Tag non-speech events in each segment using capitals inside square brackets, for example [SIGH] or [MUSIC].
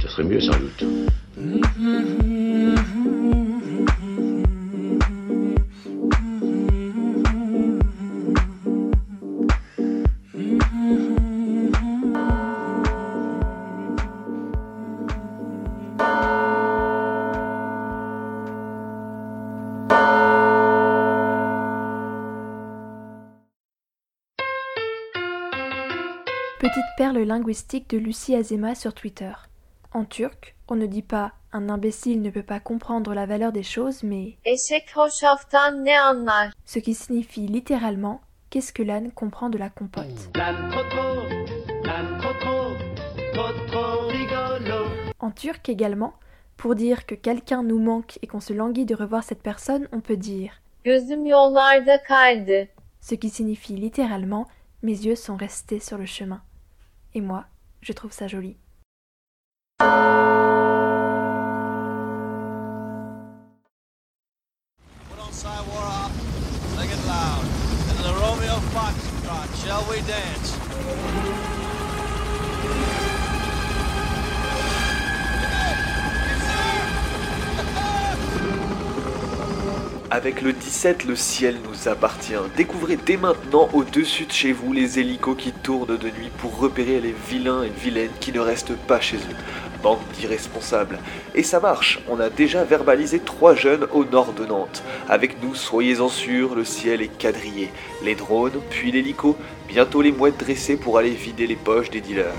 ce serait mieux sans doute. Petite perle linguistique de Lucie Azema sur Twitter. En turc, on ne dit pas un imbécile ne peut pas comprendre la valeur des choses, mais ce qui signifie littéralement qu'est-ce que l'âne comprend de la compote. En turc également, pour dire que quelqu'un nous manque et qu'on se languit de revoir cette personne, on peut dire Gözüm yollarda kaydı. ce qui signifie littéralement mes yeux sont restés sur le chemin. Et moi, je trouve ça joli. Avec le 17, le ciel nous appartient. Découvrez dès maintenant au-dessus de chez vous les hélicos qui tournent de nuit pour repérer les vilains et vilaines qui ne restent pas chez eux. Bande d'irresponsables. Et ça marche, on a déjà verbalisé trois jeunes au nord de Nantes. Avec nous, soyez-en sûrs, le ciel est quadrillé. Les drones, puis l'hélico, bientôt les mouettes dressées pour aller vider les poches des dealers.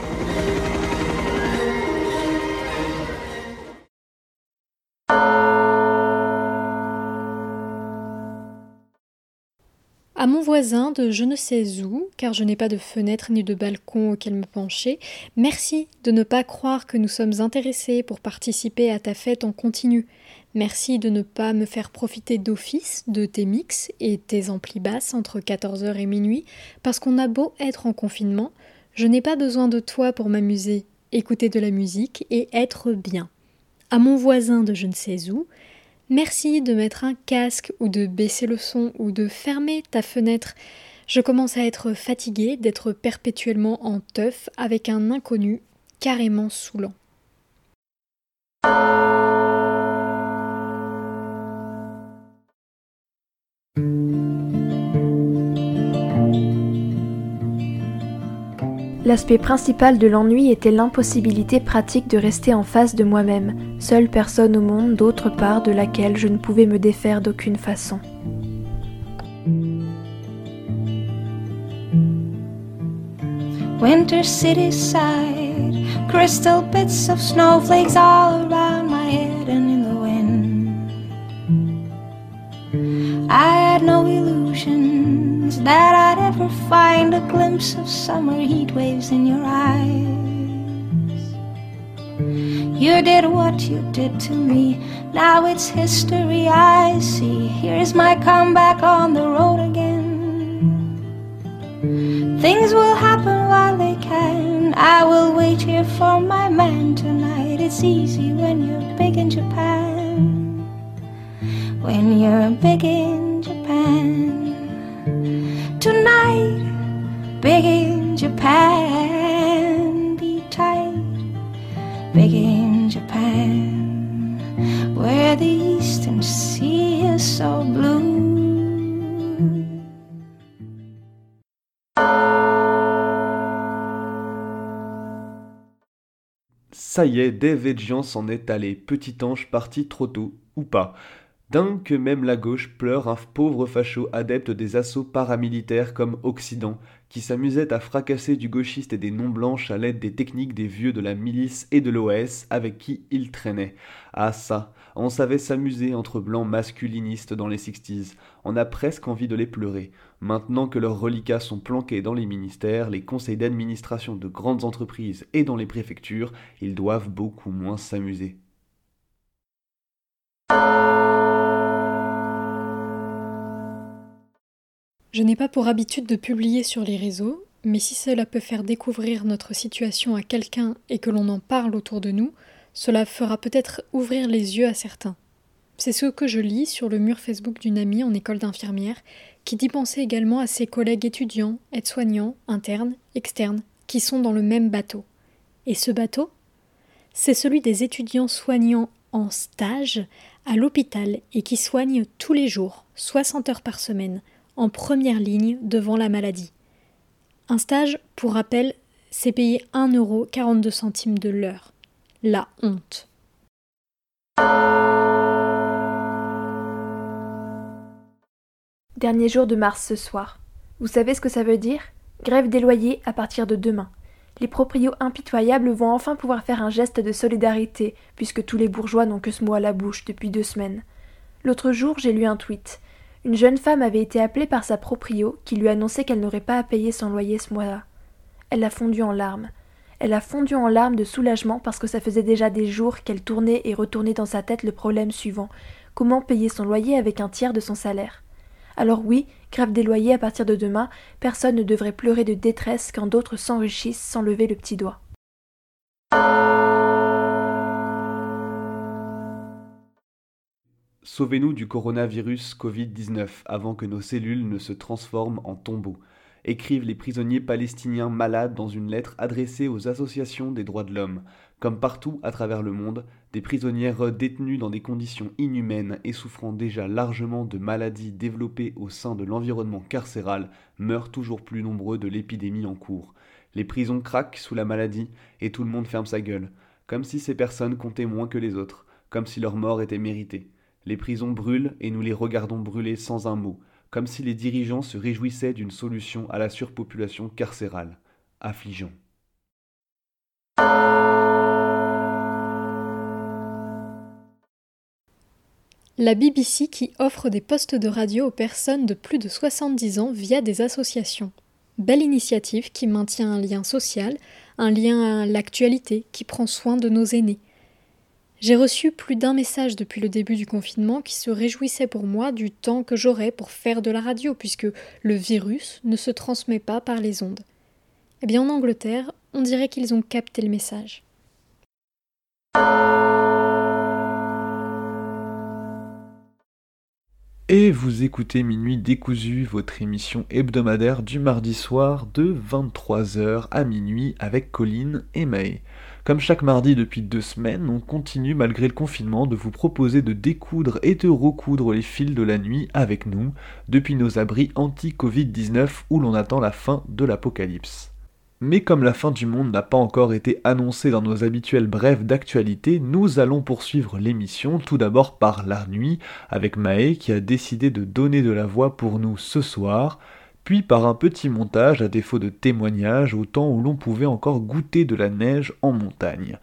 Voisin de je ne sais où, car je n'ai pas de fenêtre ni de balcon auquel me pencher, merci de ne pas croire que nous sommes intéressés pour participer à ta fête en continu. Merci de ne pas me faire profiter d'office de tes mix et tes amplis basses entre 14h et minuit, parce qu'on a beau être en confinement, je n'ai pas besoin de toi pour m'amuser, écouter de la musique et être bien. À mon voisin de je ne sais où, Merci de mettre un casque ou de baisser le son ou de fermer ta fenêtre. Je commence à être fatiguée d'être perpétuellement en teuf avec un inconnu carrément saoulant. L'aspect principal de l'ennui était l'impossibilité pratique de rester en face de moi-même, seule personne au monde d'autre part de laquelle je ne pouvais me défaire d'aucune façon. Winter city side, crystal bits of snowflakes all around my head and in the wind. I had no that I'd ever find a glimpse of summer heat waves in your eyes. You did what you did to me, now it's history I see. Here's my comeback on the road again. Things will happen while they can. I will wait here for my man tonight. It's easy when you're big in Japan. When you're big in Japan. Tonight, big in Japan. Be tight, big in Japan. Where the eastern sea is so blue. Ça y est, Dave et Gian s'en est allé. Petit ange parti trop tôt, ou pas. Dingue que même la gauche pleure un pauvre facho adepte des assauts paramilitaires comme Occident, qui s'amusait à fracasser du gauchiste et des non-blanches à l'aide des techniques des vieux de la milice et de l'OS avec qui il traînait. Ah ça, on savait s'amuser entre blancs masculinistes dans les 60s, on a presque envie de les pleurer. Maintenant que leurs reliquats sont planqués dans les ministères, les conseils d'administration de grandes entreprises et dans les préfectures, ils doivent beaucoup moins s'amuser. Je n'ai pas pour habitude de publier sur les réseaux, mais si cela peut faire découvrir notre situation à quelqu'un et que l'on en parle autour de nous, cela fera peut-être ouvrir les yeux à certains. C'est ce que je lis sur le mur Facebook d'une amie en école d'infirmière qui dit penser également à ses collègues étudiants, aides-soignants, internes, externes, qui sont dans le même bateau. Et ce bateau? C'est celui des étudiants soignants en stage à l'hôpital et qui soignent tous les jours, 60 heures par semaine, en première ligne devant la maladie. Un stage, pour rappel, c'est payer 1,42€ de l'heure. La honte. Dernier jour de mars ce soir. Vous savez ce que ça veut dire? Grève des loyers à partir de demain. Les proprios impitoyables vont enfin pouvoir faire un geste de solidarité, puisque tous les bourgeois n'ont que ce mot à la bouche depuis deux semaines. L'autre jour, j'ai lu un tweet. Une jeune femme avait été appelée par sa proprio qui lui annonçait qu'elle n'aurait pas à payer son loyer ce mois-là. Elle a fondu en larmes. Elle a fondu en larmes de soulagement parce que ça faisait déjà des jours qu'elle tournait et retournait dans sa tête le problème suivant comment payer son loyer avec un tiers de son salaire? Alors oui, grève des loyers à partir de demain, personne ne devrait pleurer de détresse quand d'autres s'enrichissent sans lever le petit doigt. Sauvez-nous du coronavirus Covid-19 avant que nos cellules ne se transforment en tombeaux, écrivent les prisonniers palestiniens malades dans une lettre adressée aux associations des droits de l'homme. Comme partout à travers le monde, des prisonnières détenues dans des conditions inhumaines et souffrant déjà largement de maladies développées au sein de l'environnement carcéral meurent toujours plus nombreux de l'épidémie en cours. Les prisons craquent sous la maladie et tout le monde ferme sa gueule, comme si ces personnes comptaient moins que les autres, comme si leur mort était méritée. Les prisons brûlent et nous les regardons brûler sans un mot, comme si les dirigeants se réjouissaient d'une solution à la surpopulation carcérale. Affligeant. La BBC qui offre des postes de radio aux personnes de plus de 70 ans via des associations. Belle initiative qui maintient un lien social, un lien à l'actualité, qui prend soin de nos aînés. J'ai reçu plus d'un message depuis le début du confinement qui se réjouissait pour moi du temps que j'aurais pour faire de la radio, puisque le virus ne se transmet pas par les ondes. Eh bien, en Angleterre, on dirait qu'ils ont capté le message. Et vous écoutez Minuit décousu, votre émission hebdomadaire du mardi soir de 23h à minuit avec Colline et May. Comme chaque mardi depuis deux semaines, on continue malgré le confinement de vous proposer de découdre et de recoudre les fils de la nuit avec nous, depuis nos abris anti-Covid-19 où l'on attend la fin de l'apocalypse. Mais comme la fin du monde n'a pas encore été annoncée dans nos habituels brèves d'actualité, nous allons poursuivre l'émission tout d'abord par la nuit, avec Maë qui a décidé de donner de la voix pour nous ce soir, puis par un petit montage à défaut de témoignage au temps où l'on pouvait encore goûter de la neige en montagne.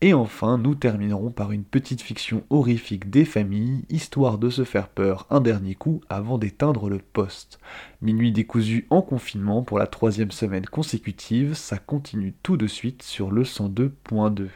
Et enfin, nous terminerons par une petite fiction horrifique des familles, histoire de se faire peur un dernier coup avant d'éteindre le poste. Minuit décousu en confinement pour la troisième semaine consécutive, ça continue tout de suite sur le 102.2.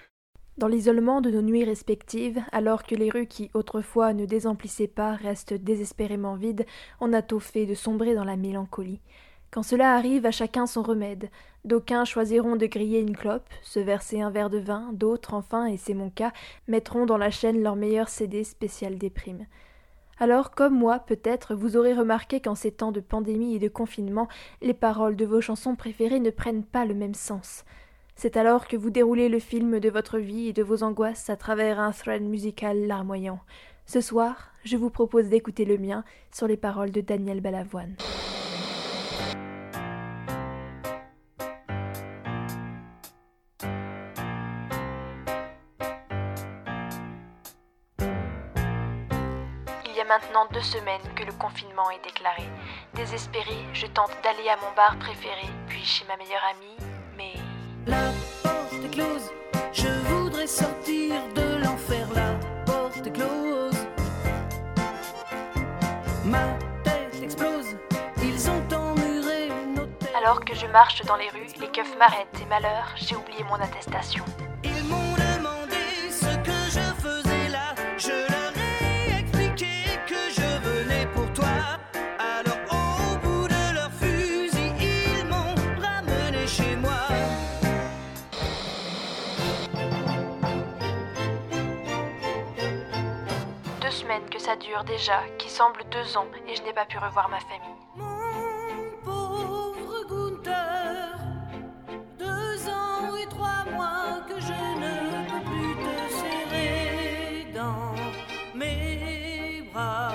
Dans l'isolement de nos nuits respectives, alors que les rues qui autrefois ne désemplissaient pas restent désespérément vides, on a tôt fait de sombrer dans la mélancolie. Quand cela arrive, à chacun son remède. D'aucuns choisiront de griller une clope, se verser un verre de vin, d'autres, enfin, et c'est mon cas, mettront dans la chaîne leur meilleur CD spécial déprime. Alors, comme moi, peut-être, vous aurez remarqué qu'en ces temps de pandémie et de confinement, les paroles de vos chansons préférées ne prennent pas le même sens. C'est alors que vous déroulez le film de votre vie et de vos angoisses à travers un thread musical larmoyant. Ce soir, je vous propose d'écouter le mien sur les paroles de Daniel Balavoine. maintenant deux semaines que le confinement est déclaré. Désespérée, je tente d'aller à mon bar préféré, puis chez ma meilleure amie, mais... La porte est close, je voudrais sortir de l'enfer, la porte est close. Ma tête explose, ils ont emmuré nos têtes. Alors que je marche dans les rues, les keufs m'arrêtent et malheur, j'ai oublié mon attestation. Ça dure déjà, qui semblent deux ans, et je n'ai pas pu revoir ma famille. Mon pauvre Gunther, deux ans et trois mois que je ne peux plus te serrer dans mes bras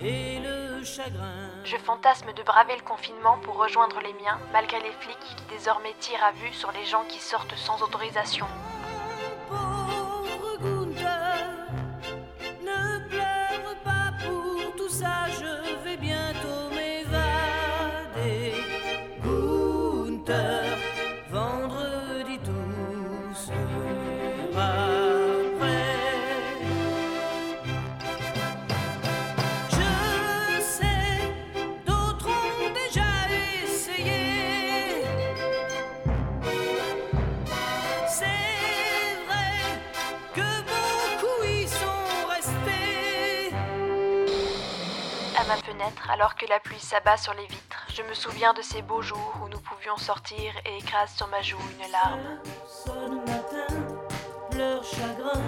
et le chagrin. Je fantasme de braver le confinement pour rejoindre les miens, malgré les flics qui désormais tirent à vue sur les gens qui sortent sans autorisation. Alors que la pluie s'abat sur les vitres, je me souviens de ces beaux jours où nous pouvions sortir et écrase sur ma joue une larme. Matin, leur chagrin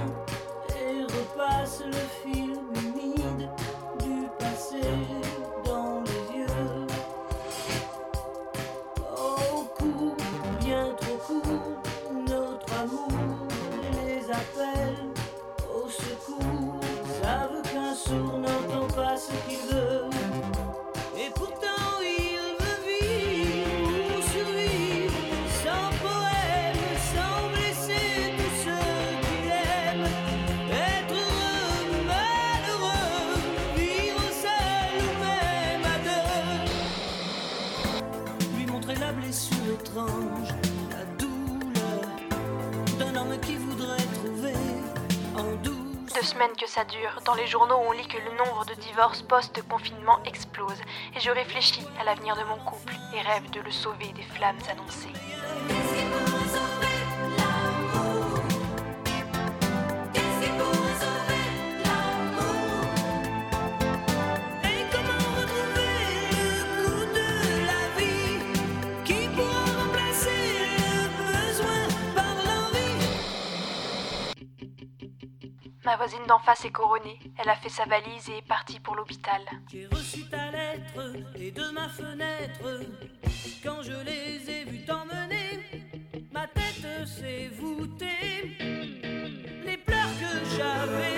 et repasse le film que ça dure, dans les journaux on lit que le nombre de divorces post-confinement explose, et je réfléchis à l'avenir de mon couple et rêve de le sauver des flammes annoncées. Voisine d'en face est couronnée, elle a fait sa valise et est partie pour l'hôpital. J'ai reçu ta lettre et de ma fenêtre, quand je les ai vus t'emmener, ma tête s'est voûtée. Les pleurs que j'avais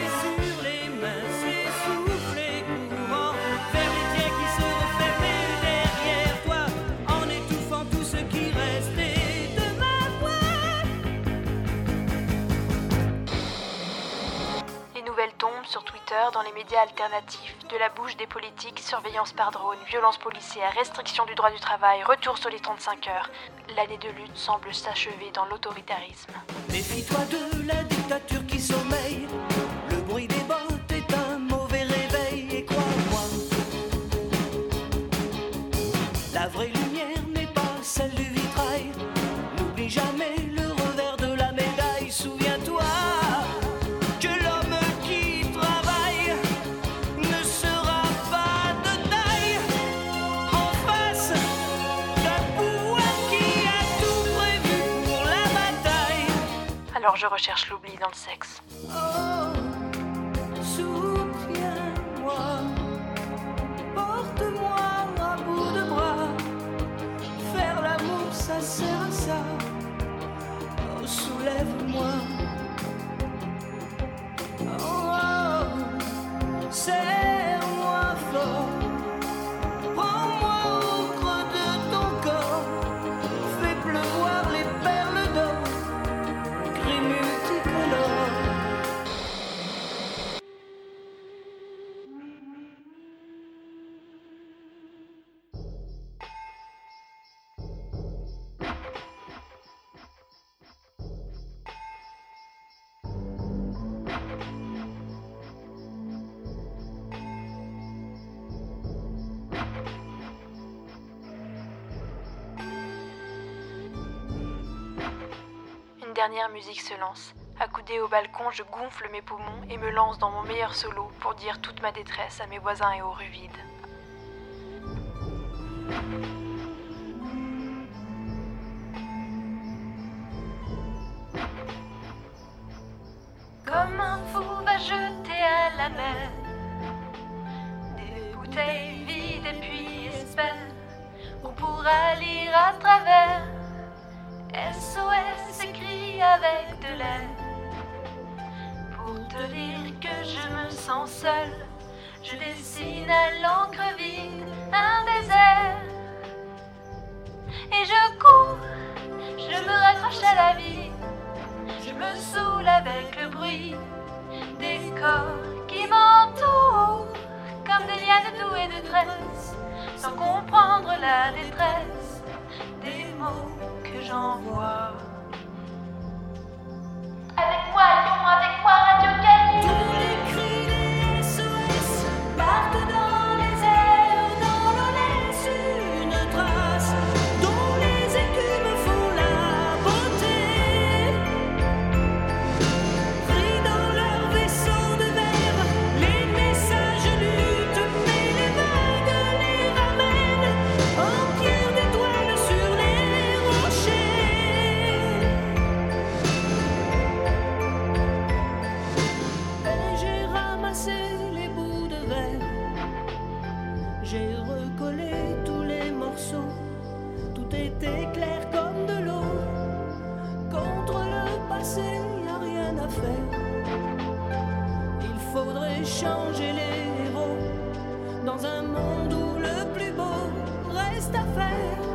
dans les médias alternatifs, de la bouche des politiques, surveillance par drone, violence policière, restriction du droit du travail, retour sur les 35 heures. L'année de lutte semble s'achever dans l'autoritarisme. Méfie-toi de la dictature qui sommeille. Alors je recherche l'oubli dans le sexe. Oh, ça sert à ça. Oh, soulève-moi. Oh, oh, serre-moi dernière musique se lance. Accoudé au balcon, je gonfle mes poumons et me lance dans mon meilleur solo pour dire toute ma détresse à mes voisins et aux rues vides. Comme un fou va jeter à la mer des bouteilles vides et puis espère on pourra lire à travers. SOS écrit avec de l'air pour te dire que je me sens seule. Je dessine à l'encre vide un désert et je cours, je me raccroche à la vie. Je me saoule avec le bruit des corps qui m'entourent comme des lianes douées de tresses, sans comprendre la détresse des mots j'envoie. Avec moi, changer les héros dans un monde où le plus beau reste à faire.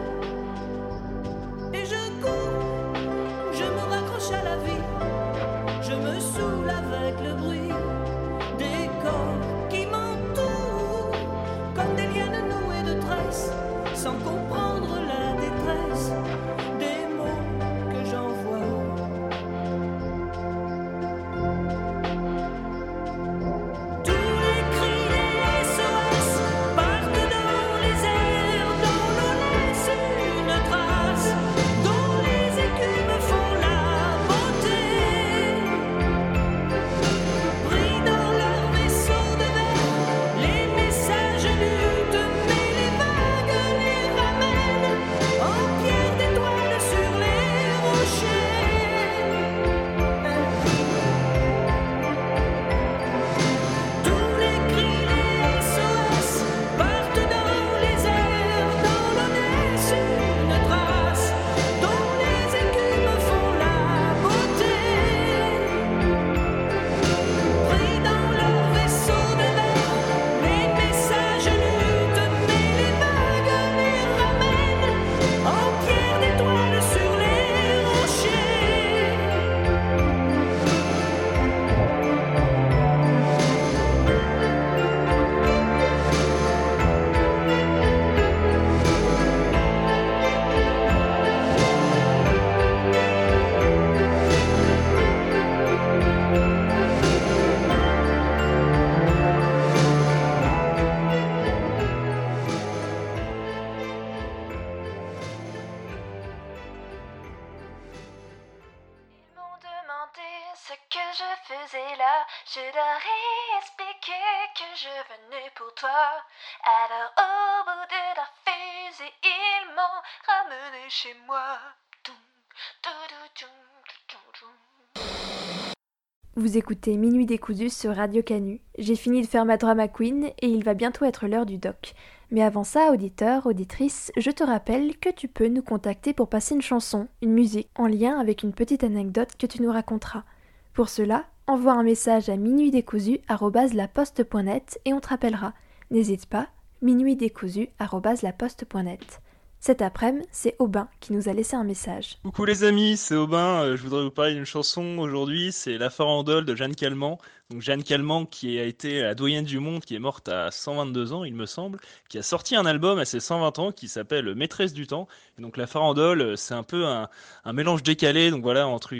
Vous écoutez Minuit décousu sur Radio Canu. J'ai fini de faire ma drama queen et il va bientôt être l'heure du doc. Mais avant ça, auditeur, auditrice, je te rappelle que tu peux nous contacter pour passer une chanson, une musique, en lien avec une petite anecdote que tu nous raconteras. Pour cela, envoie un message à minuitdécousu@laposte.net et on te rappellera. N'hésite pas, minuitdécousu@laposte.net. Cet après-midi, c'est Aubin qui nous a laissé un message. Coucou les amis, c'est Aubin. Euh, je voudrais vous parler d'une chanson aujourd'hui. C'est La farandole de Jeanne Calment. Donc Jeanne Calment qui a été la doyenne du monde, qui est morte à 122 ans, il me semble, qui a sorti un album à ses 120 ans qui s'appelle Maîtresse du temps. Et donc La farandole, euh, c'est un peu un, mélange décalé, donc voilà, entre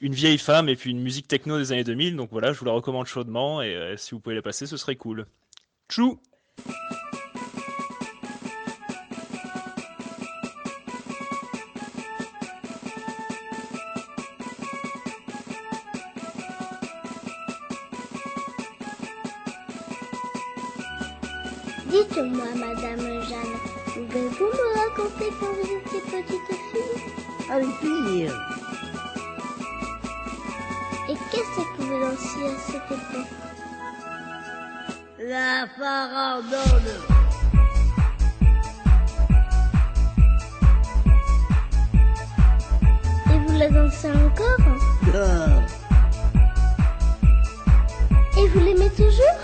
une vieille femme et puis une musique techno des années 2000. Donc voilà, je vous la recommande chaudement et euh, si vous pouvez la passer, ce serait cool. Tchou raconter quand vous étiez petite fille Avec plaisir. Et qu'est-ce que vous lanciez à cette époque? La farandole. Et vous la dansez encore? Non. Et vous l'aimez toujours?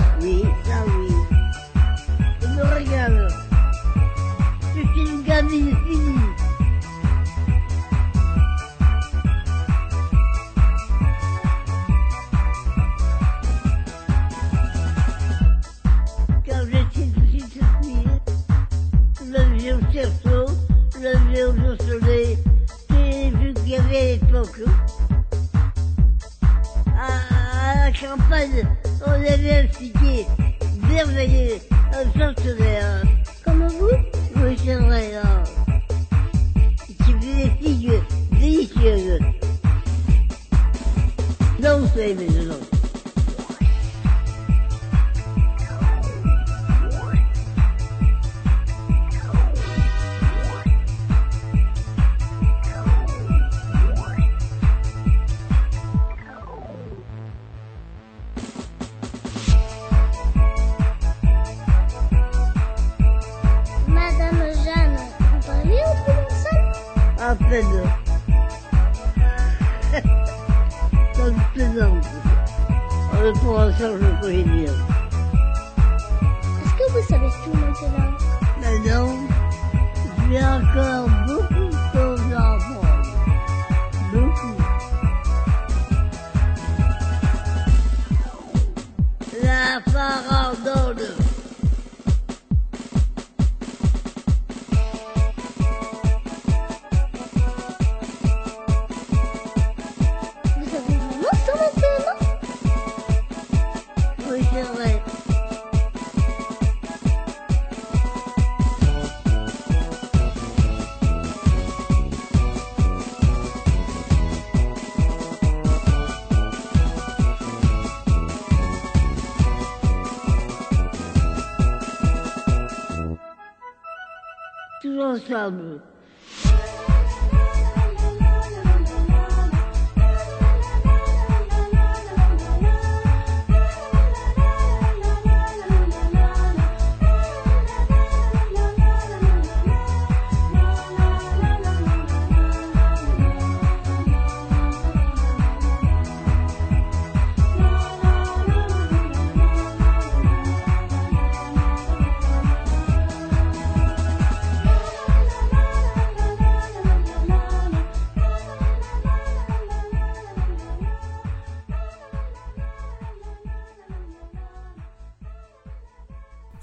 12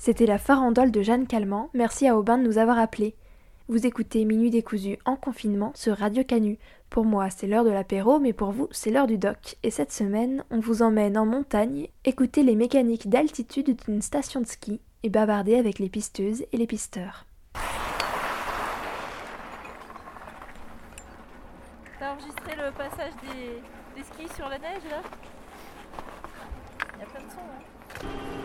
C'était la farandole de Jeanne Calment. Merci à Aubin de nous avoir appelés. Vous écoutez Minuit décousu en confinement sur Radio Canu. Pour moi, c'est l'heure de l'apéro, mais pour vous, c'est l'heure du doc. Et cette semaine, on vous emmène en montagne, écouter les mécaniques d'altitude d'une station de ski et bavarder avec les pisteuses et les pisteurs. T'as enregistré le passage des, skis sur la neige là? Il y a plein de sons hein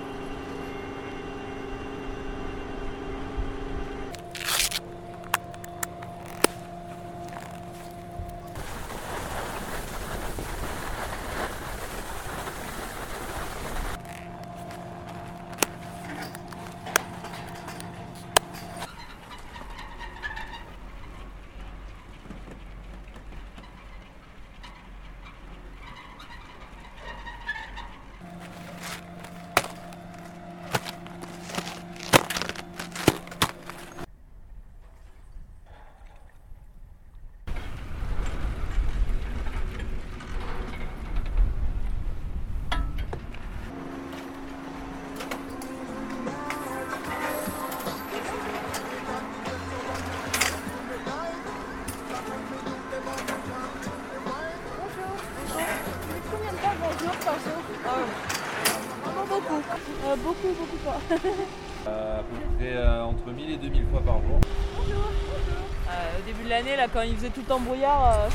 quand il faisait tout le temps brouillard, euh,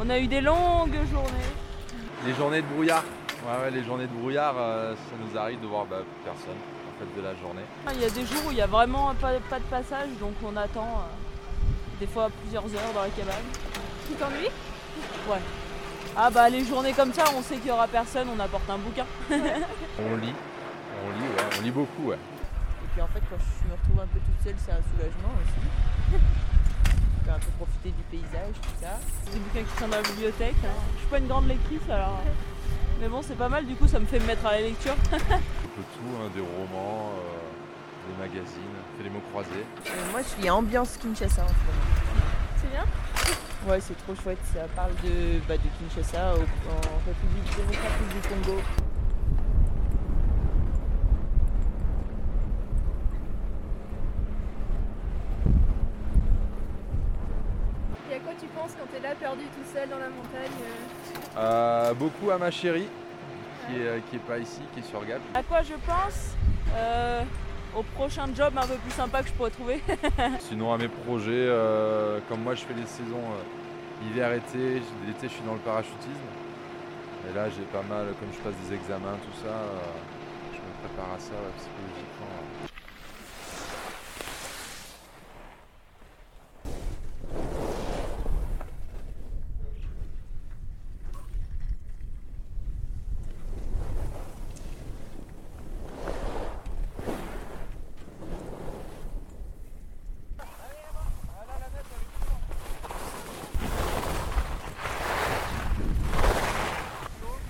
on a eu des longues journées. Les journées de brouillard. Ouais, ouais, les journées de brouillard, euh, ça nous arrive de voir bah, personne. fait de la journée. Il y a des jours où il n'y a vraiment pas, pas, de passage, donc on attend euh, des fois plusieurs heures dans la cabane. Tu t'ennuies? Ouais. Ah bah les journées comme ça, on sait qu'il n'y aura personne, on apporte un bouquin. [LAUGHS] on lit, on lit, ouais, on lit beaucoup, ouais. Et puis en fait, quand je me retrouve un peu toute seule, c'est un soulagement aussi. [LAUGHS] Peux un peu profiter du paysage, tout ça. C'est des bouquins qui sont dans la bibliothèque. Hein. Je suis pas une grande lectrice alors. Mais bon, c'est pas mal, du coup, ça me fait me mettre à la lecture. [LAUGHS] un peu tout, hein, des romans, euh, des magazines, fait les mots croisés. Et moi, je suis ambiance Kinshasa en ce moment. C'est bien Ouais, c'est trop chouette. Ça parle de, bah, de Kinshasa au, en République démocratique du Congo. Et à quoi tu penses quand t'es là perdu tout seul dans la montagne euh, Beaucoup à ma chérie, qui est, qui est pas ici, qui est sur Gap. À quoi je pense euh, Au prochain job un peu plus sympa que je pourrais trouver. [LAUGHS] Sinon à mes projets, euh, comme moi je fais les saisons euh, hiver-été, l'été je suis dans le parachutisme. Et là j'ai pas mal, comme je passe des examens, tout ça, euh, je me prépare à ça ouais, psychologiquement. ouais.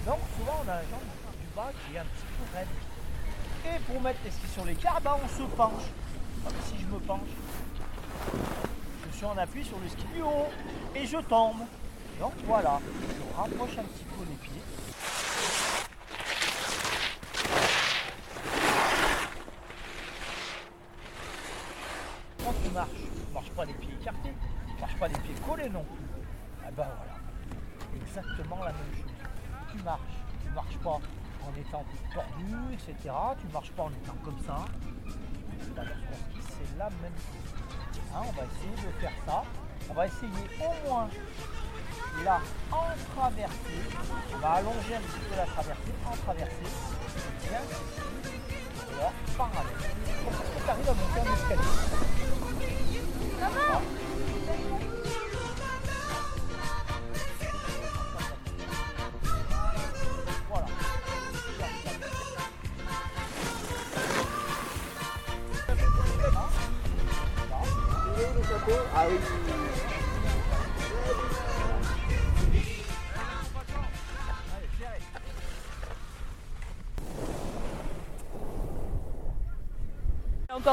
Donc souvent on a la jambe du bas qui est un petit peu raide. Et pour mettre les skis sur les cars, bah, on se penche. Comme si je me Je suis en appui sur le ski du haut et je tombe. Donc voilà, je rapproche un petit peu les pieds. Quand tu marches, tu marches pas les pieds écartés, tu marches pas les pieds collés non plus. Ah ben voilà, exactement la même chose. Tu marches, tu marches pas en étant tordu, etc. Tu marches pas en étant comme ça. C'est la même chose. Hein, on va essayer de faire ça. On va essayer au moins là en traversée. On va allonger un petit peu la traversée, en traversée. Bien. Et parallèle. Tu arrives à monter un escalier.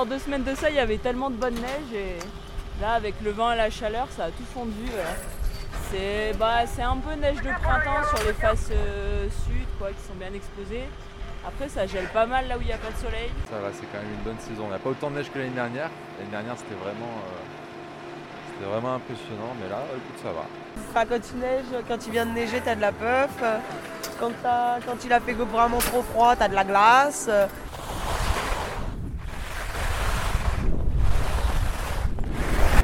Deux semaines de ça, il y avait tellement de bonne neige et là, avec le vent et la chaleur, ça a tout fondu. voilà. C'est bah, c'est un peu neige de printemps sur les faces euh, sud quoi, qui sont bien exposées. Après, ça gèle pas mal là où il n'y a pas de soleil. Ça va, c'est quand même une bonne saison. On n'a pas autant de neige que l'année dernière. L'année dernière c'était vraiment, euh, c'était vraiment impressionnant, mais là, écoute, ça va. Enfin, quand il neige, quand il vient de neiger, t'as de la puff. Quand, quand il a fait vraiment trop froid, t'as de la glace.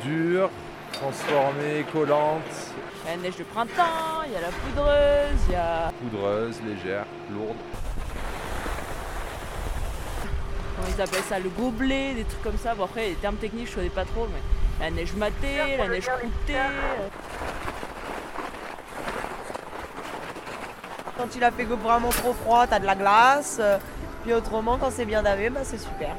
Dure, transformée, collante, Il y a la neige de printemps, il y a la poudreuse, il y a. poudreuse, légère, lourde. Ils appellent ça Le gobelet, des trucs comme ça. Bon, après, les termes techniques, je connais pas trop, mais la neige matée, la neige croûtée. euh, Quand il a fait vraiment trop froid, t'as de la glace. Puis autrement, quand c'est bien davé, bah, c'est super.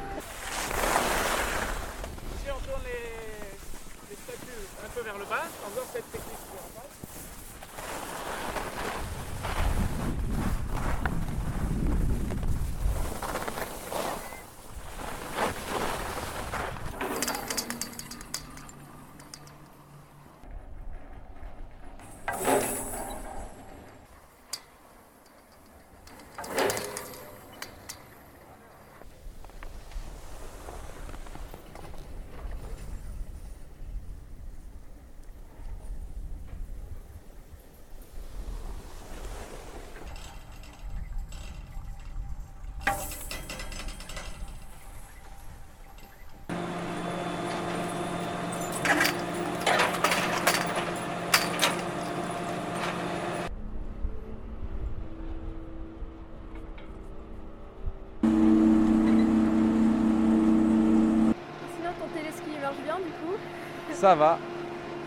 Ça va.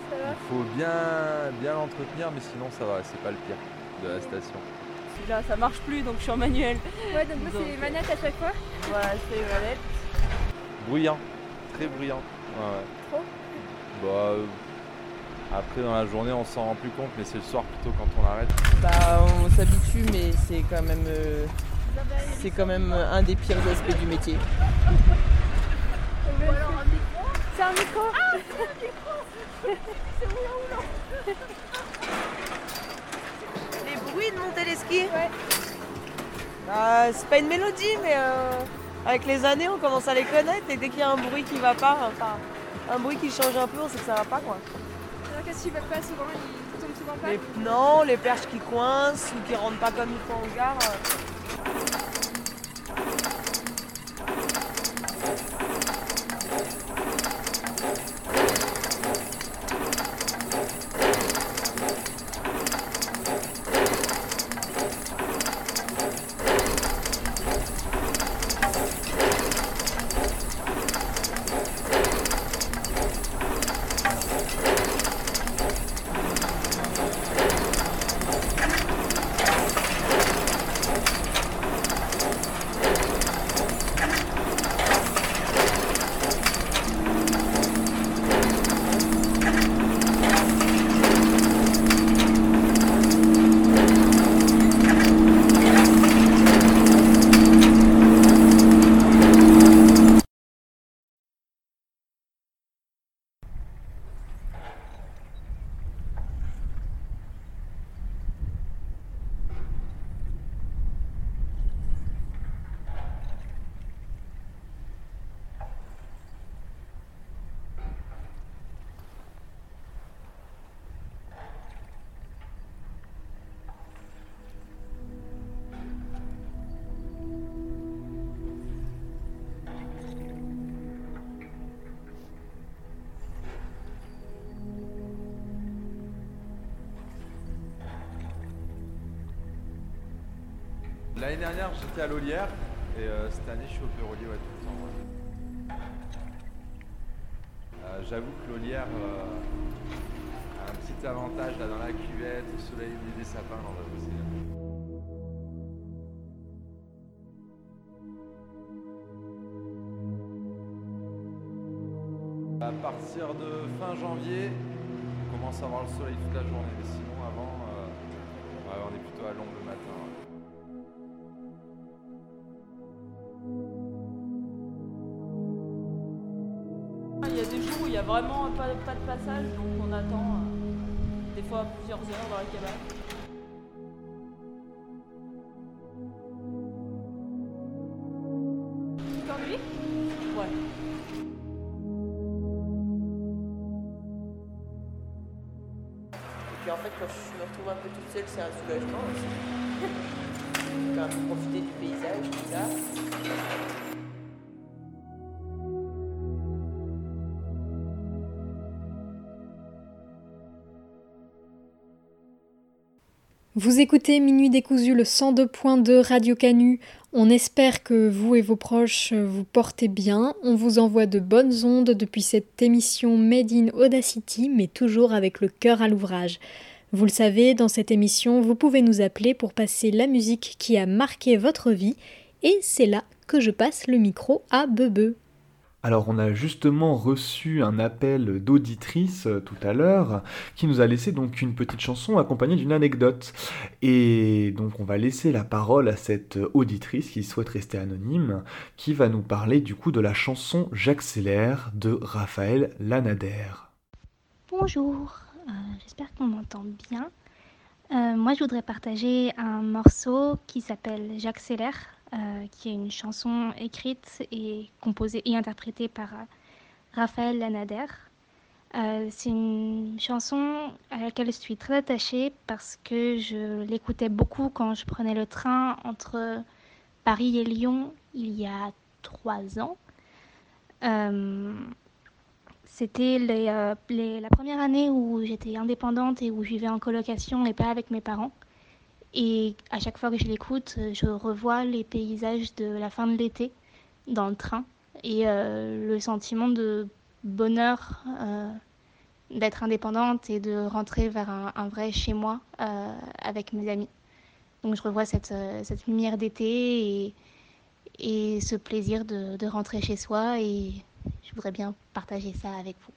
Ça va Il faut bien, bien l'entretenir, mais sinon ça va, c'est pas le pire de la station. Celui-là, ça marche plus, donc je suis en manuel. Ouais, donc moi c'est les manettes à chaque fois. Voilà, c'est les manettes. Bruyant, très bruyant. Ouais, ouais. Trop Bah, euh, après dans la journée on s'en rend plus compte, mais c'est le soir plutôt quand on arrête. Bah, on s'habitue, mais c'est quand même, euh, c'est quand même un des pires aspects du métier. [LAUGHS] Un micro. Ah, [LAUGHS] un micro. Les bruits de monter les skis. Ouais. Bah, c'est pas une mélodie, mais euh, avec les années, on commence à les connaître. Et dès qu'il y a un bruit qui va pas, enfin, un bruit qui change un peu, on sait que ça va pas quoi. Alors qu'est-ce qu'ils veulent pas souvent? Ils tombent souvent pas? Les- non, les perches qui coincent ou qui rentrent pas comme il faut en gare. euh, L'année dernière j'étais à l'Olière et euh, cette année je suis au Pérolier ouais, tout le temps. ouais. Euh, J'avoue que l'Olière euh, a un petit avantage là dans la cuvette, au soleil, au des sapins, là, on va bosser. À partir de fin janvier, on commence à voir le soleil toute la journée, vraiment pas, pas de passage, donc on attend euh, des fois plusieurs heures dans la cabane. Vous écoutez Minuit décousu, le 102.2 Radio Canu. On espère que vous et vos proches vous portez bien. On vous envoie de bonnes ondes depuis cette émission Made in Audacity, mais toujours avec le cœur à l'ouvrage. Vous le savez, dans cette émission, vous pouvez nous appeler pour passer la musique qui a marqué votre vie, et c'est là que je passe le micro à Bebe. Alors on a justement reçu un appel d'auditrice euh, tout à l'heure qui nous a laissé donc une petite chanson accompagnée d'une anecdote. Et donc on va laisser la parole à cette auditrice qui souhaite rester anonyme, qui va nous parler du coup de la chanson J'accélère de Raphaël Lanader. Bonjour, euh, j'espère qu'on m'entend bien. Euh, moi, je voudrais partager un morceau qui s'appelle J'accélère, euh, qui est une chanson écrite et composée et interprétée par euh, Raphaël Lanader. Euh, c'est une chanson à laquelle je suis très attachée parce que je l'écoutais beaucoup quand je prenais le train entre Paris et Lyon il y a trois ans. C'était la première année où j'étais indépendante et où je vivais en colocation et pas avec mes parents. Et à chaque fois que je l'écoute, euh, je revois les paysages de la fin de l'été dans le train et euh, le sentiment de bonheur euh, d'être indépendante et de rentrer vers un, vrai chez moi avec mes amis. Donc je revois cette, cette lumière d'été et, et ce plaisir de, de rentrer chez soi et je voudrais bien partager ça avec vous.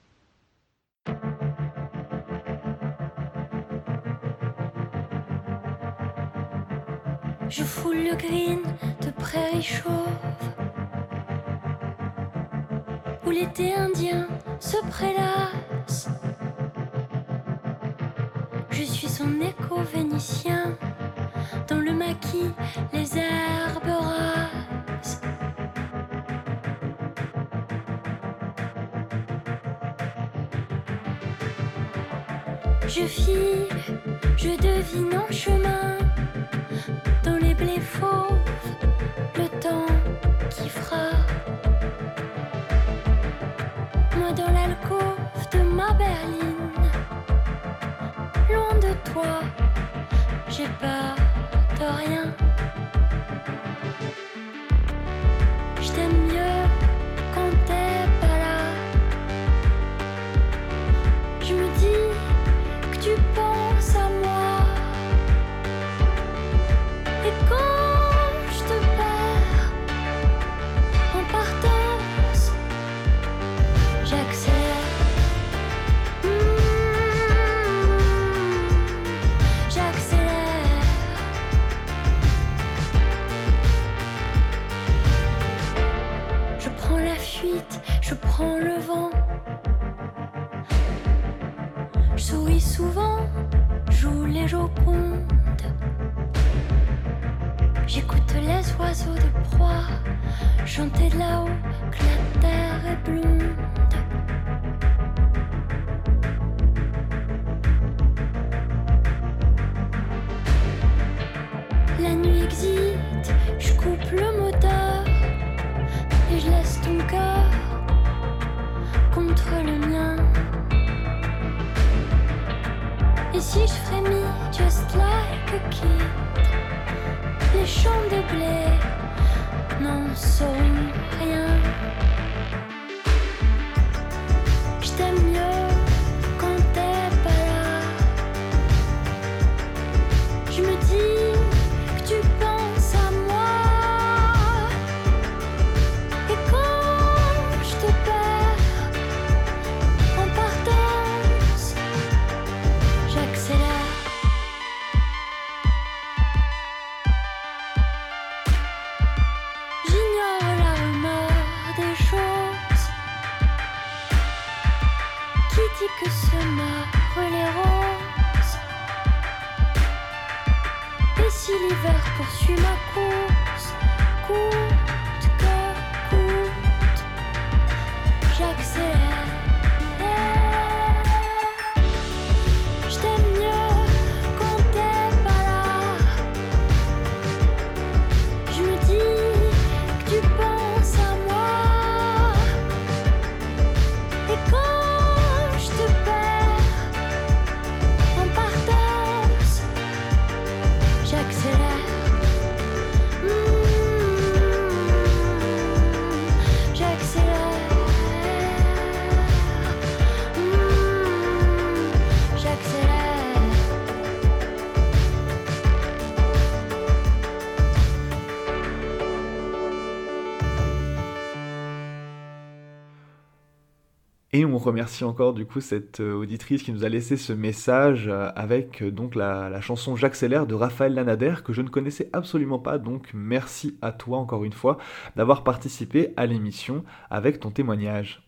Je foule le green de prairies chauves Où l'été indien se prélasse. Je suis son écho vénitien Dans le maquis, les herbes rases Je file, je devine en chemin blés fauves, le temps qui fera. Moi dans l'alcôve de ma berline, loin de toi, j'ai peur de rien. J'écoute les oiseaux de proie chanter de là-haut que la terre est blonde. De blé n'en sauront rien. Et on remercie encore du coup cette euh, auditrice qui nous a laissé ce message euh, avec euh, donc la, chanson J'accélère de Raphaël Lanader que je ne connaissais absolument pas donc merci à toi encore une fois d'avoir participé à l'émission avec ton témoignage.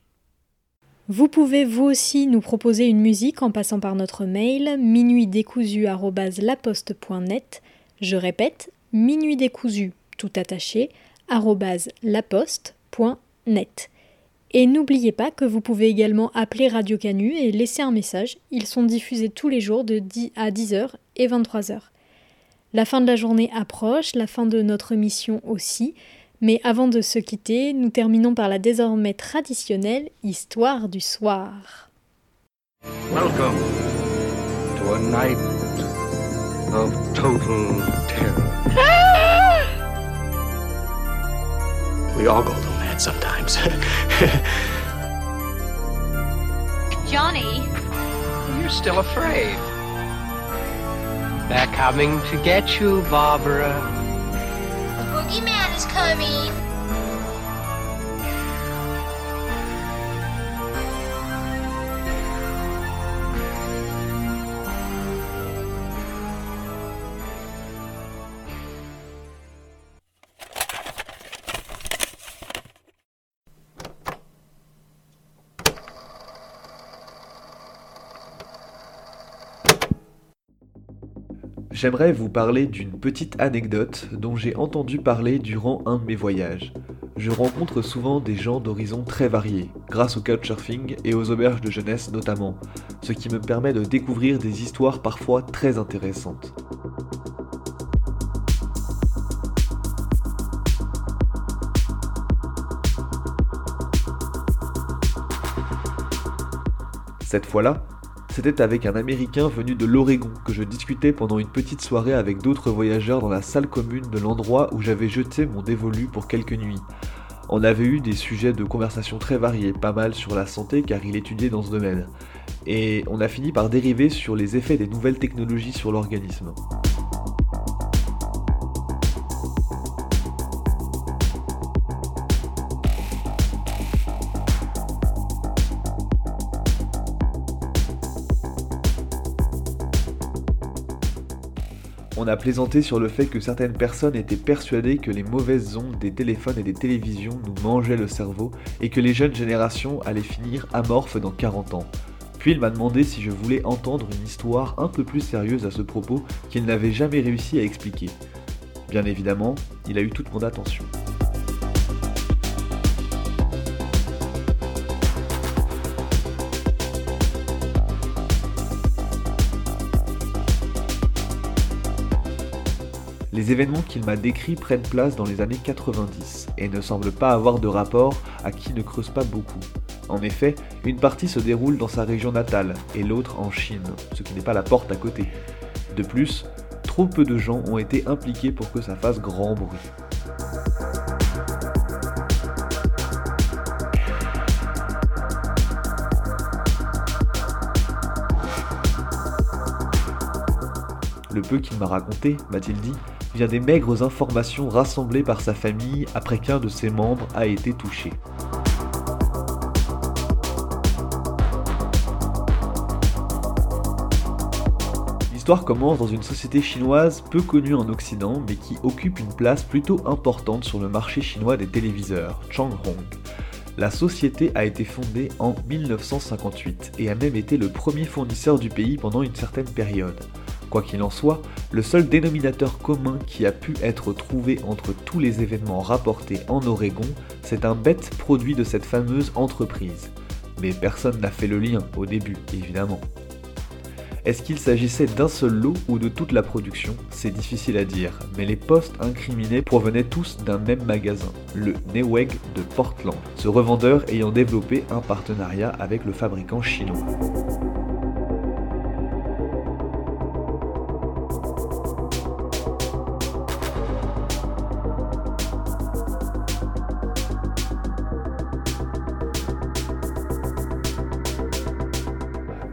Vous pouvez vous aussi nous proposer une musique en passant par notre mail minuitdécousu@laposte.net. Je répète, minuitdécousu tout attaché laposte.net. Et n'oubliez pas que vous pouvez également appeler Radio Canu et laisser un message. Ils sont diffusés tous les jours de 10 à 10h et 23h. La fin de la journée approche, la fin de notre émission aussi. Mais avant de se quitter, nous terminons par la désormais traditionnelle histoire du soir. Welcome to a night of total terror. We all go a little mad sometimes. [LAUGHS] Johnny, still afraid. They're coming to get you, Barbara. The boogeyman is coming. J'aimerais vous parler d'une petite anecdote dont j'ai entendu parler durant un de mes voyages. Je rencontre souvent des gens d'horizons très variés, grâce au couchsurfing et aux auberges de jeunesse notamment, ce qui me permet de découvrir des histoires parfois très intéressantes. Cette fois-là, c'était avec un Américain venu de l'Oregon que je discutais pendant une petite soirée avec d'autres voyageurs dans la salle commune de l'endroit où j'avais jeté mon dévolu pour quelques nuits. On avait eu des sujets de conversation très variés, pas mal sur la santé car il étudiait dans ce domaine. Et on a fini par dériver sur les effets des nouvelles technologies sur l'organisme. A plaisanté sur le fait que certaines personnes étaient persuadées que les mauvaises ondes des téléphones et des télévisions nous mangeaient le cerveau et que les jeunes générations allaient finir amorphes dans 40 ans. Puis il m'a demandé si je voulais entendre une histoire un peu plus sérieuse à ce propos qu'il n'avait jamais réussi à expliquer. Bien évidemment, il a eu toute mon attention. Les événements qu'il m'a décrits prennent place dans les années 90 et ne semblent pas avoir de rapport à qui ne creuse pas beaucoup. En effet, une partie se déroule dans sa région natale et l'autre en Chine, ce qui n'est pas la porte à côté. De plus, trop peu de gens ont été impliqués pour que ça fasse grand bruit. Qu'il m'a raconté, m'a-t-il dit, vient des maigres informations rassemblées par sa famille après qu'un de ses membres a été touché. L'histoire commence dans une société chinoise peu connue en Occident mais qui occupe une place plutôt importante sur le marché chinois des téléviseurs, Changhong. La société a été fondée en 1958 et a même été le premier fournisseur du pays pendant une certaine période. Quoi qu'il en soit, le seul dénominateur commun qui a pu être trouvé entre tous les événements rapportés en Oregon, c'est un bête produit de cette fameuse entreprise. Mais personne n'a fait le lien au début, évidemment. Est-ce qu'il s'agissait d'un seul lot ou de toute la production? C'est difficile à dire, mais les postes incriminés provenaient tous d'un même magasin, le Newegg de Portland, ce revendeur ayant développé un partenariat avec le fabricant chinois.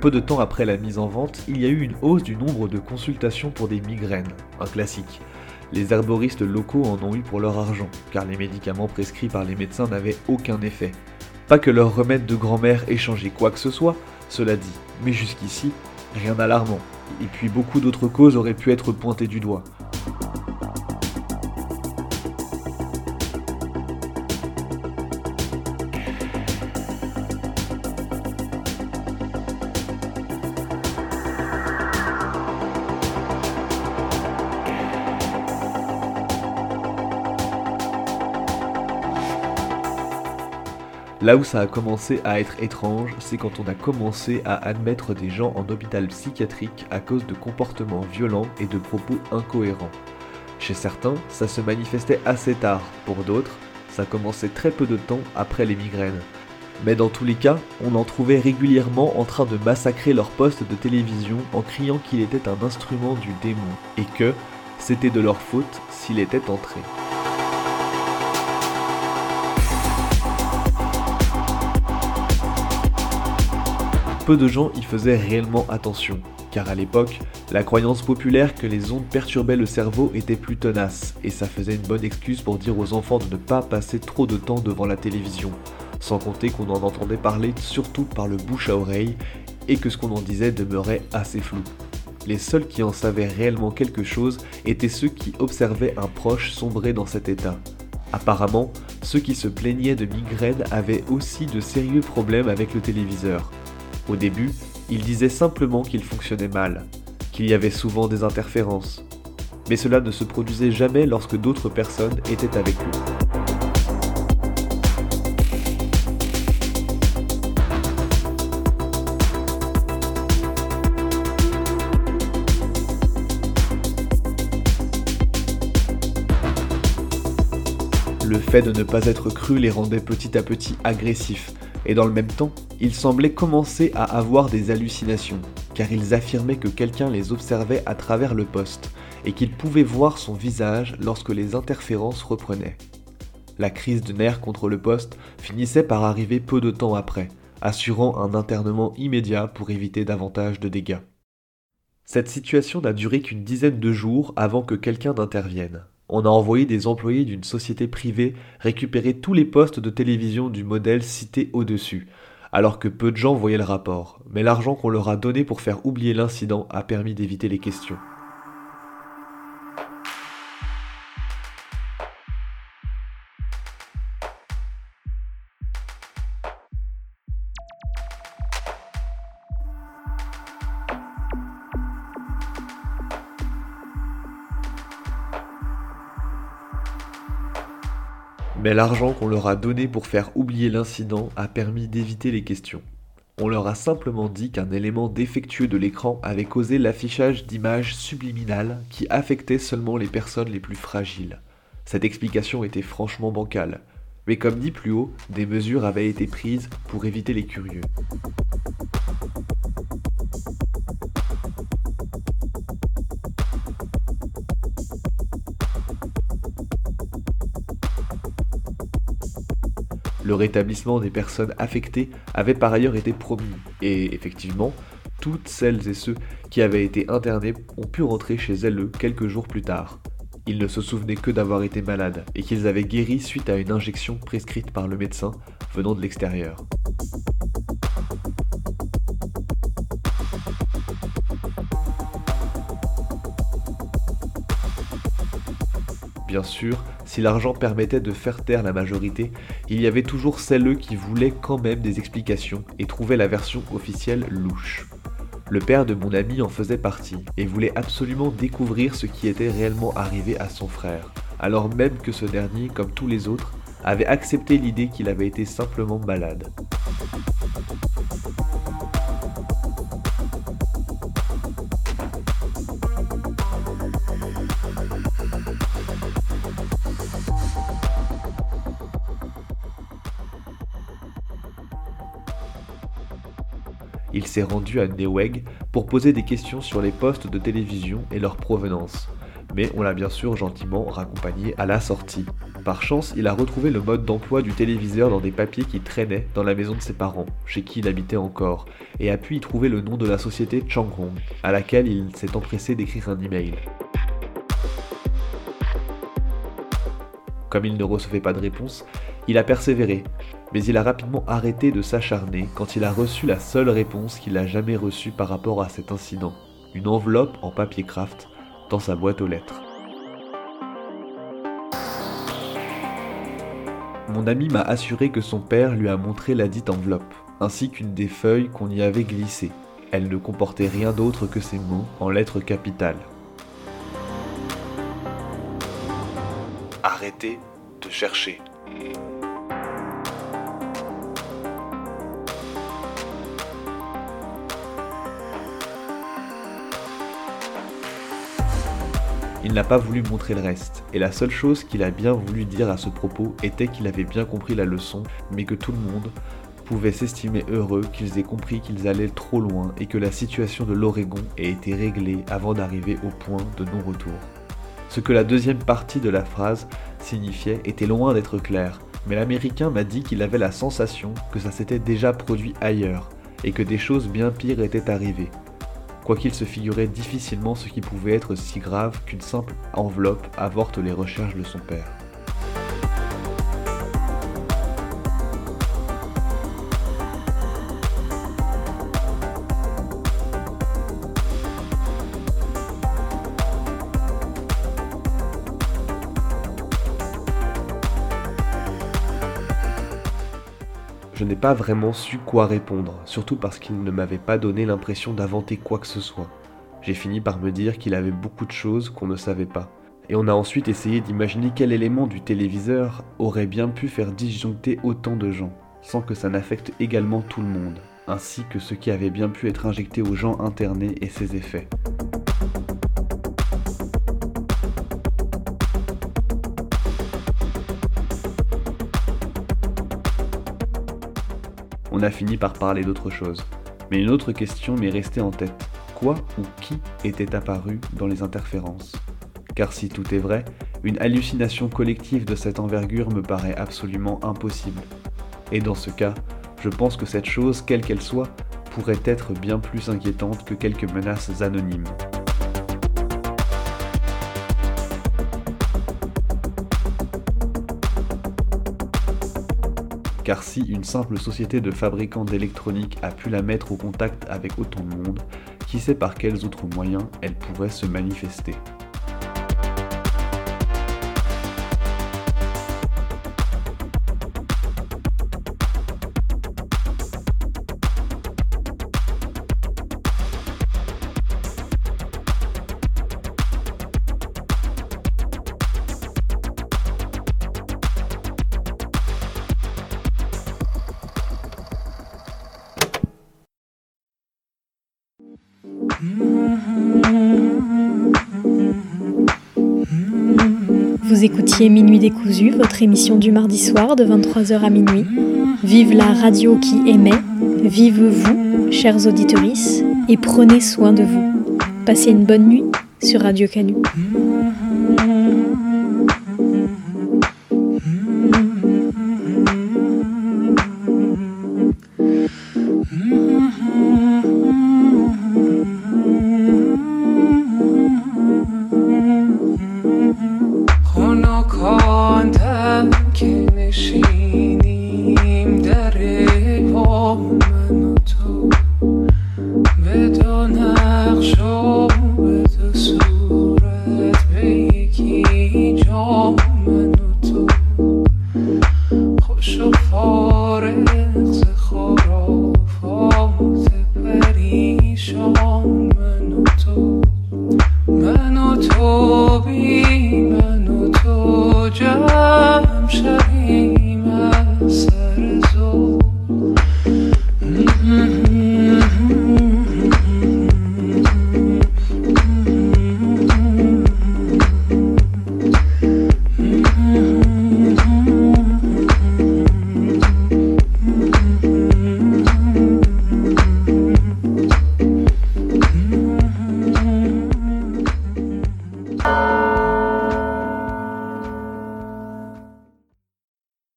Peu de temps après la mise en vente, il y a eu une hausse du nombre de consultations pour des migraines, un classique. Les herboristes locaux en ont eu pour leur argent, car les médicaments prescrits par les médecins n'avaient aucun effet. Pas que leur remède de grand-mère ait changé quoi que ce soit, cela dit, mais jusqu'ici, rien d'alarmant. Et puis beaucoup d'autres causes auraient pu être pointées du doigt. Là où ça a commencé à être étrange, c'est quand on a commencé à admettre des gens en hôpital psychiatrique à cause de comportements violents et de propos incohérents. Chez certains, ça se manifestait assez tard, pour d'autres, ça commençait très peu de temps après les migraines. Mais dans tous les cas, on en trouvait régulièrement en train de massacrer leur poste de télévision en criant qu'il était un instrument du démon et que c'était de leur faute s'il était entré. Peu de gens y faisaient réellement attention, car à l'époque, la croyance populaire que les ondes perturbaient le cerveau était plus tenace, et ça faisait une bonne excuse pour dire aux enfants de ne pas passer trop de temps devant la télévision, sans compter qu'on en entendait parler surtout par le bouche à oreille, et que ce qu'on en disait demeurait assez flou. Les seuls qui en savaient réellement quelque chose étaient ceux qui observaient un proche sombrer dans cet état. Apparemment, ceux qui se plaignaient de migraines avaient aussi de sérieux problèmes avec le téléviseur. Au début, ils disaient simplement qu'il fonctionnait mal, qu'il y avait souvent des interférences. Mais cela ne se produisait jamais lorsque d'autres personnes étaient avec eux. Le fait de ne pas être cru les rendait petit à petit agressifs, et dans le même temps, ils semblaient commencer à avoir des hallucinations, car ils affirmaient que quelqu'un les observait à travers le poste, et qu'ils pouvaient voir son visage lorsque les interférences reprenaient. La crise de nerfs contre le poste finissait par arriver peu de temps après, assurant un internement immédiat pour éviter davantage de dégâts. Cette situation n'a duré qu'une dizaine de jours avant que quelqu'un n'intervienne on a envoyé des employés d'une société privée récupérer tous les postes de télévision du modèle cité au-dessus, alors que peu de gens voyaient le rapport, mais l'argent qu'on leur a donné pour faire oublier l'incident a permis d'éviter les questions. Mais l'argent qu'on leur a donné pour faire oublier l'incident a permis d'éviter les questions. On leur a simplement dit qu'un élément défectueux de l'écran avait causé l'affichage d'images subliminales qui affectaient seulement les personnes les plus fragiles. Cette explication était franchement bancale, mais comme dit plus haut, des mesures avaient été prises pour éviter les curieux. Le rétablissement des personnes affectées avait par ailleurs été promis, et effectivement, toutes celles et ceux qui avaient été internés ont pu rentrer chez elles quelques jours plus tard. Ils ne se souvenaient que d'avoir été malades et qu'ils avaient guéri suite à une injection prescrite par le médecin venant de l'extérieur. Bien sûr, si l'argent permettait de faire taire la majorité, il y avait toujours celles qui voulaient quand même des explications et trouvaient la version officielle louche. Le père de mon ami en faisait partie et voulait absolument découvrir ce qui était réellement arrivé à son frère, alors même que ce dernier, comme tous les autres, avait accepté l'idée qu'il avait été simplement malade. Il s'est rendu à Neweg pour poser des questions sur les postes de télévision et leur provenance. Mais on l'a bien sûr gentiment raccompagné à la sortie. Par chance, il a retrouvé le mode d'emploi du téléviseur dans des papiers qui traînaient dans la maison de ses parents, chez qui il habitait encore, et a pu y trouver le nom de la société Changhong, à laquelle il s'est empressé d'écrire un email. Comme il ne recevait pas de réponse, il a persévéré, mais il a rapidement arrêté de s'acharner quand il a reçu la seule réponse qu'il a jamais reçue par rapport à cet incident, une enveloppe en papier craft dans sa boîte aux lettres. Mon ami m'a assuré que son père lui a montré la dite enveloppe, ainsi qu'une des feuilles qu'on y avait glissées. Elle ne comportait rien d'autre que ces mots en lettres capitales. Arrêtez de chercher. Il n'a pas voulu montrer le reste, et la seule chose qu'il a bien voulu dire à ce propos était qu'il avait bien compris la leçon, mais que tout le monde pouvait s'estimer heureux qu'ils aient compris qu'ils allaient trop loin et que la situation de l'Oregon ait été réglée avant d'arriver au point de non-retour. Ce que la deuxième partie de la phrase signifiait était loin d'être clair, mais l'Américain m'a dit qu'il avait la sensation que ça s'était déjà produit ailleurs, et que des choses bien pires étaient arrivées, quoiqu'il se figurait difficilement ce qui pouvait être si grave qu'une simple enveloppe avorte les recherches de son père. Je n'ai pas vraiment su quoi répondre, surtout parce qu'il ne m'avait pas donné l'impression d'inventer quoi que ce soit. J'ai fini par me dire qu'il avait beaucoup de choses qu'on ne savait pas. Et on a ensuite essayé d'imaginer quel élément du téléviseur aurait bien pu faire disjoncter autant de gens, sans que ça n'affecte également tout le monde, ainsi que ce qui avait bien pu être injecté aux gens internés et ses effets. On a fini par parler d'autre chose. Mais une autre question m'est restée en tête. Quoi ou qui était apparu dans les interférences? Car si tout est vrai, une hallucination collective de cette envergure me paraît absolument impossible. Et dans ce cas, je pense que cette chose, quelle qu'elle soit, pourrait être bien plus inquiétante que quelques menaces anonymes. Car si une simple société de fabricants d'électronique a pu la mettre au contact avec autant de monde, qui sait par quels autres moyens elle pourrait se manifester. Vous écoutiez Minuit décousu, votre émission du mardi soir de 23h à minuit. Vive la radio qui émet, vive vous, chers auditeurs, et prenez soin de vous. Passez une bonne nuit sur Radio Canu.